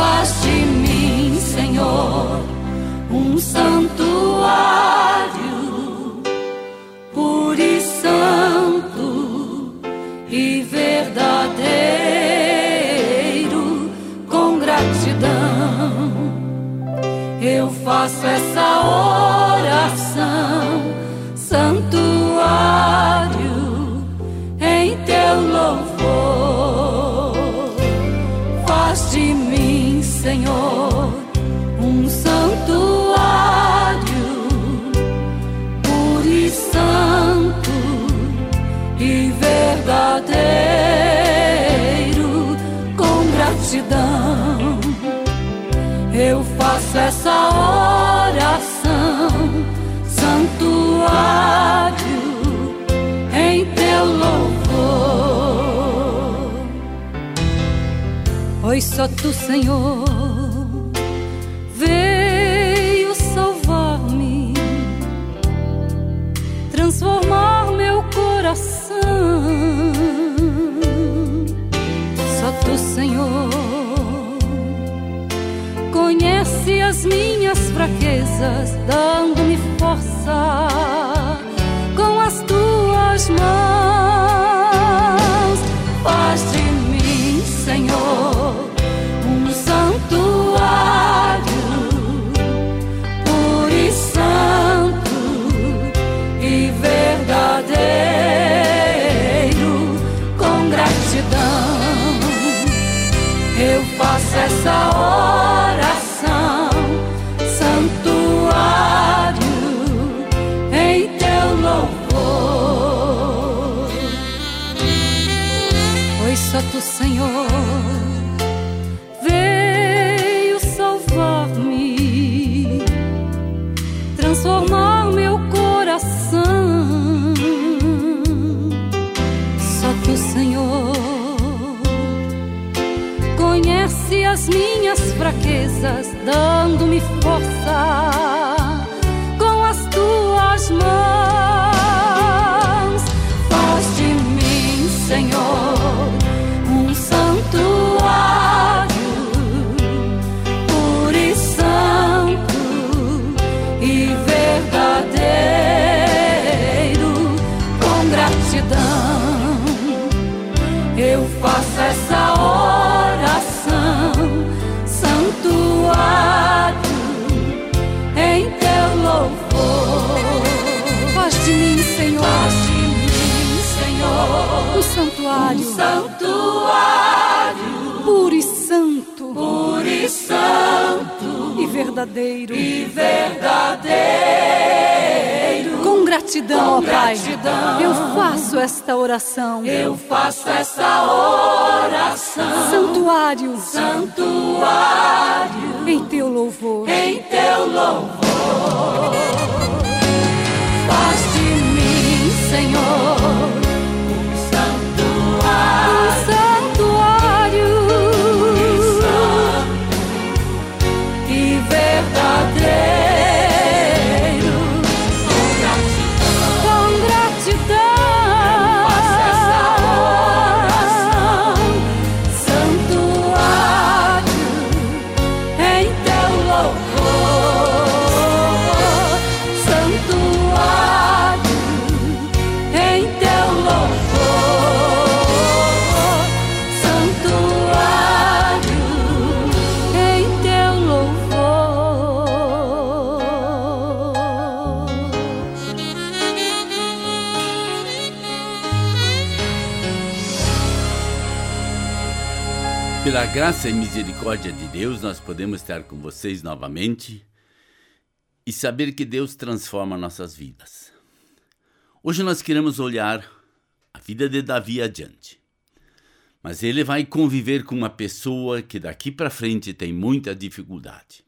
faz de mim, Senhor, um santuário puro e santo e verdadeiro. Com gratidão, eu faço essa obra. Só tu, Senhor, veio salvar-me, transformar meu coração. Só tu, Senhor, conhece as minhas fraquezas, dando-me força 朋友 verdadeiro, e verdadeiro. Com gratidão, ó Pai, gratidão. eu faço esta oração. Eu faço essa oração, Santuário santuário em teu louvor. em teu louvor. Faz de mim, Senhor, Pela graça e misericórdia de Deus, nós podemos estar com vocês novamente e saber que Deus transforma nossas vidas. Hoje nós queremos olhar a vida de Davi adiante. Mas ele vai conviver com uma pessoa que daqui para frente tem muita dificuldade.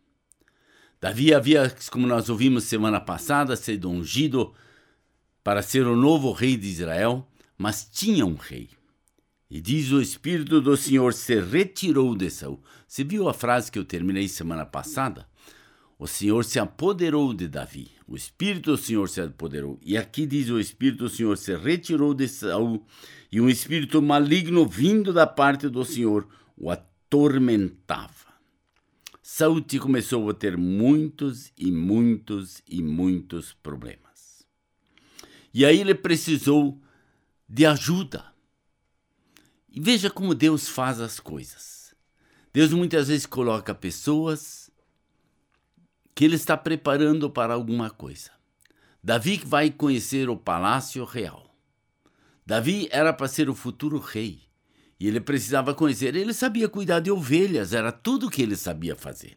Davi havia, como nós ouvimos semana passada, sido ungido para ser o novo rei de Israel, mas tinha um rei. E diz o Espírito do Senhor se retirou de Saul. Você viu a frase que eu terminei semana passada? O Senhor se apoderou de Davi. O Espírito do Senhor se apoderou. E aqui diz o Espírito do Senhor se retirou de Saul. E um espírito maligno vindo da parte do Senhor o atormentava. Saul começou a ter muitos e muitos e muitos problemas. E aí ele precisou de ajuda. E veja como Deus faz as coisas. Deus muitas vezes coloca pessoas que Ele está preparando para alguma coisa. Davi vai conhecer o palácio real. Davi era para ser o futuro rei. E ele precisava conhecer. Ele sabia cuidar de ovelhas, era tudo que ele sabia fazer.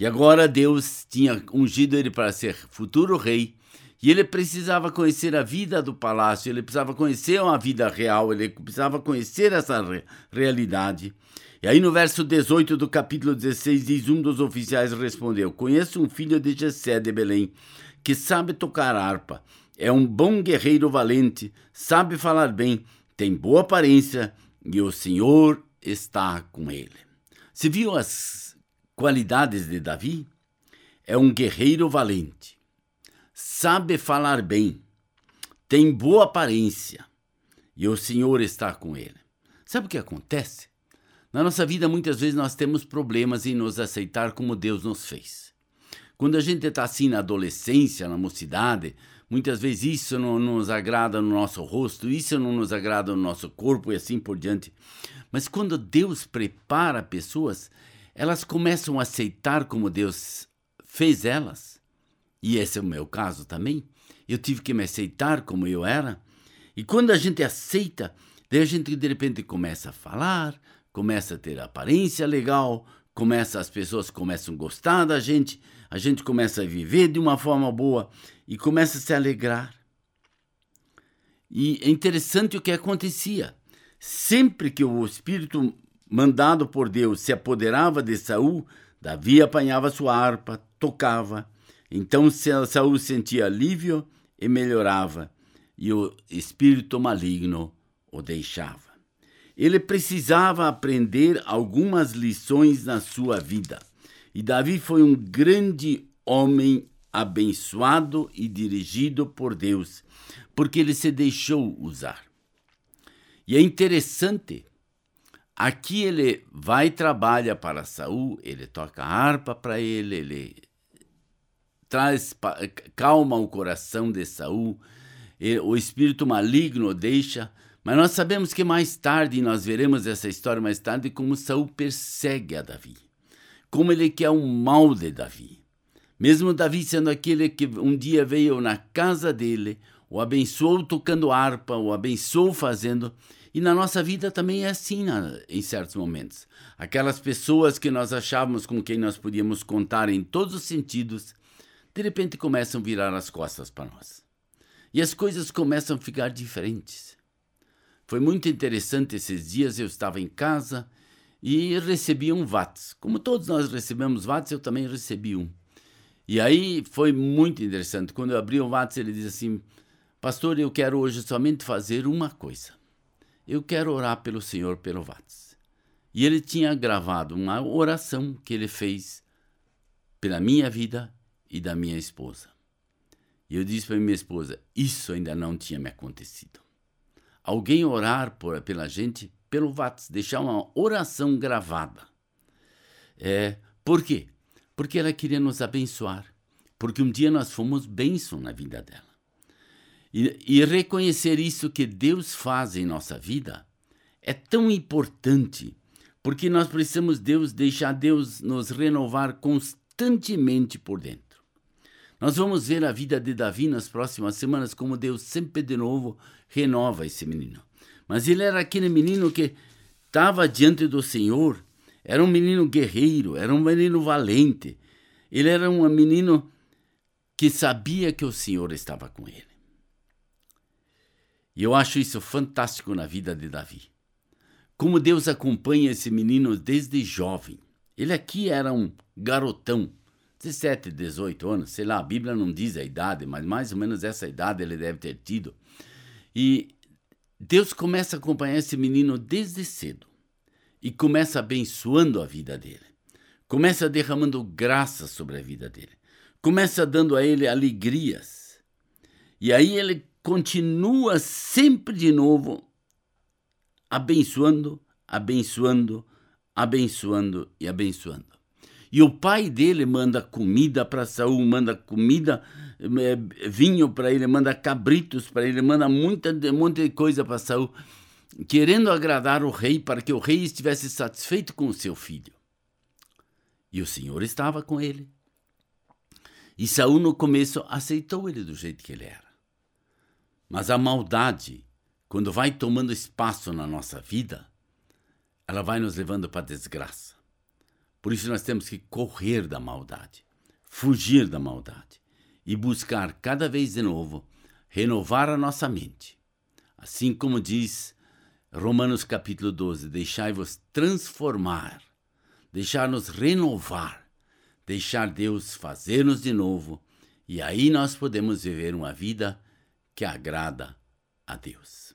E agora Deus tinha ungido ele para ser futuro rei e ele precisava conhecer a vida do palácio, ele precisava conhecer a vida real, ele precisava conhecer essa re realidade. E aí no verso 18 do capítulo 16 diz um dos oficiais respondeu: Conheço um filho de Jessé de Belém que sabe tocar harpa, é um bom guerreiro valente, sabe falar bem, tem boa aparência e o Senhor está com ele. Se viu as qualidades de Davi? É um guerreiro valente sabe falar bem, tem boa aparência e o Senhor está com ele. Sabe o que acontece? Na nossa vida, muitas vezes nós temos problemas em nos aceitar como Deus nos fez. Quando a gente está assim na adolescência, na mocidade, muitas vezes isso não nos agrada no nosso rosto, isso não nos agrada no nosso corpo e assim por diante. Mas quando Deus prepara pessoas, elas começam a aceitar como Deus fez elas e esse é o meu caso também, eu tive que me aceitar como eu era. E quando a gente aceita, daí a gente de repente começa a falar, começa a ter aparência legal, começa as pessoas começam a gostar da gente, a gente começa a viver de uma forma boa e começa a se alegrar. E é interessante o que acontecia. Sempre que o espírito mandado por Deus se apoderava de Saul, Davi apanhava sua harpa, tocava então Saul sentia alívio e melhorava, e o espírito maligno o deixava. Ele precisava aprender algumas lições na sua vida. E Davi foi um grande homem abençoado e dirigido por Deus, porque ele se deixou usar. E é interessante, aqui ele vai trabalha para Saul, ele toca harpa para ele, ele traz calma o coração de Saul, o espírito maligno deixa, mas nós sabemos que mais tarde, nós veremos essa história mais tarde, como Saul persegue a Davi, como ele quer o mal de Davi. Mesmo Davi sendo aquele que um dia veio na casa dele, o abençoou tocando harpa, o abençoou fazendo, e na nossa vida também é assim em certos momentos. Aquelas pessoas que nós achávamos com quem nós podíamos contar em todos os sentidos, de repente começam a virar as costas para nós. E as coisas começam a ficar diferentes. Foi muito interessante esses dias, eu estava em casa e recebi um VATS. Como todos nós recebemos VATS, eu também recebi um. E aí foi muito interessante. Quando eu abri o VATS, ele diz assim: Pastor, eu quero hoje somente fazer uma coisa. Eu quero orar pelo Senhor pelo VATS. E ele tinha gravado uma oração que ele fez pela minha vida e da minha esposa. E eu disse para minha esposa: Isso ainda não tinha me acontecido. Alguém orar por, pela gente pelo VATS, deixar uma oração gravada. É, por quê? Porque ela queria nos abençoar. Porque um dia nós fomos bênção na vida dela. E, e reconhecer isso que Deus faz em nossa vida é tão importante, porque nós precisamos Deus deixar Deus nos renovar constantemente por dentro. Nós vamos ver a vida de Davi nas próximas semanas, como Deus sempre de novo renova esse menino. Mas ele era aquele menino que estava diante do Senhor era um menino guerreiro, era um menino valente. Ele era um menino que sabia que o Senhor estava com ele. E eu acho isso fantástico na vida de Davi. Como Deus acompanha esse menino desde jovem. Ele aqui era um garotão, 17, 18 anos, sei lá, a Bíblia não diz a idade, mas mais ou menos essa idade ele deve ter tido. E Deus começa a acompanhar esse menino desde cedo e começa abençoando a vida dele. Começa derramando graça sobre a vida dele. Começa dando a ele alegrias. E aí ele continua sempre de novo abençoando, abençoando, abençoando e abençoando. E o pai dele manda comida para Saul, manda comida, eh, vinho para ele, manda cabritos para ele, manda muita, monte de coisa para Saul querendo agradar o rei para que o rei estivesse satisfeito com o seu filho. E o Senhor estava com ele. E Saul no começo aceitou ele do jeito que ele era. Mas a maldade, quando vai tomando espaço na nossa vida, ela vai nos levando para a desgraça. Por isso nós temos que correr da maldade, fugir da maldade e buscar cada vez de novo renovar a nossa mente. Assim como diz Romanos capítulo 12: Deixai-vos transformar, deixar-nos renovar, deixar Deus fazer-nos de novo, e aí nós podemos viver uma vida que agrada a Deus.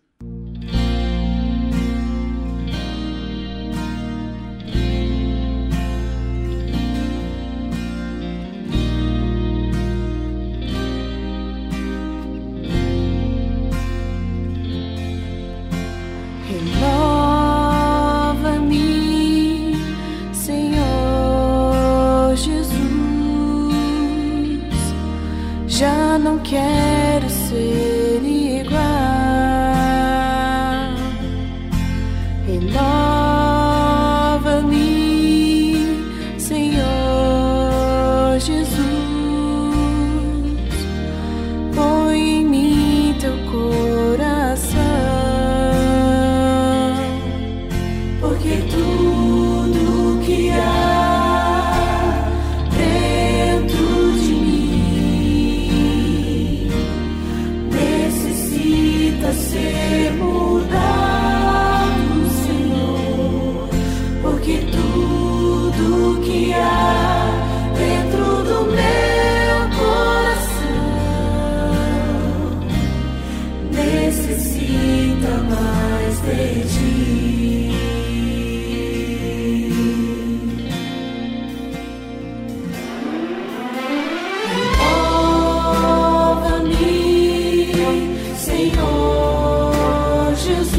just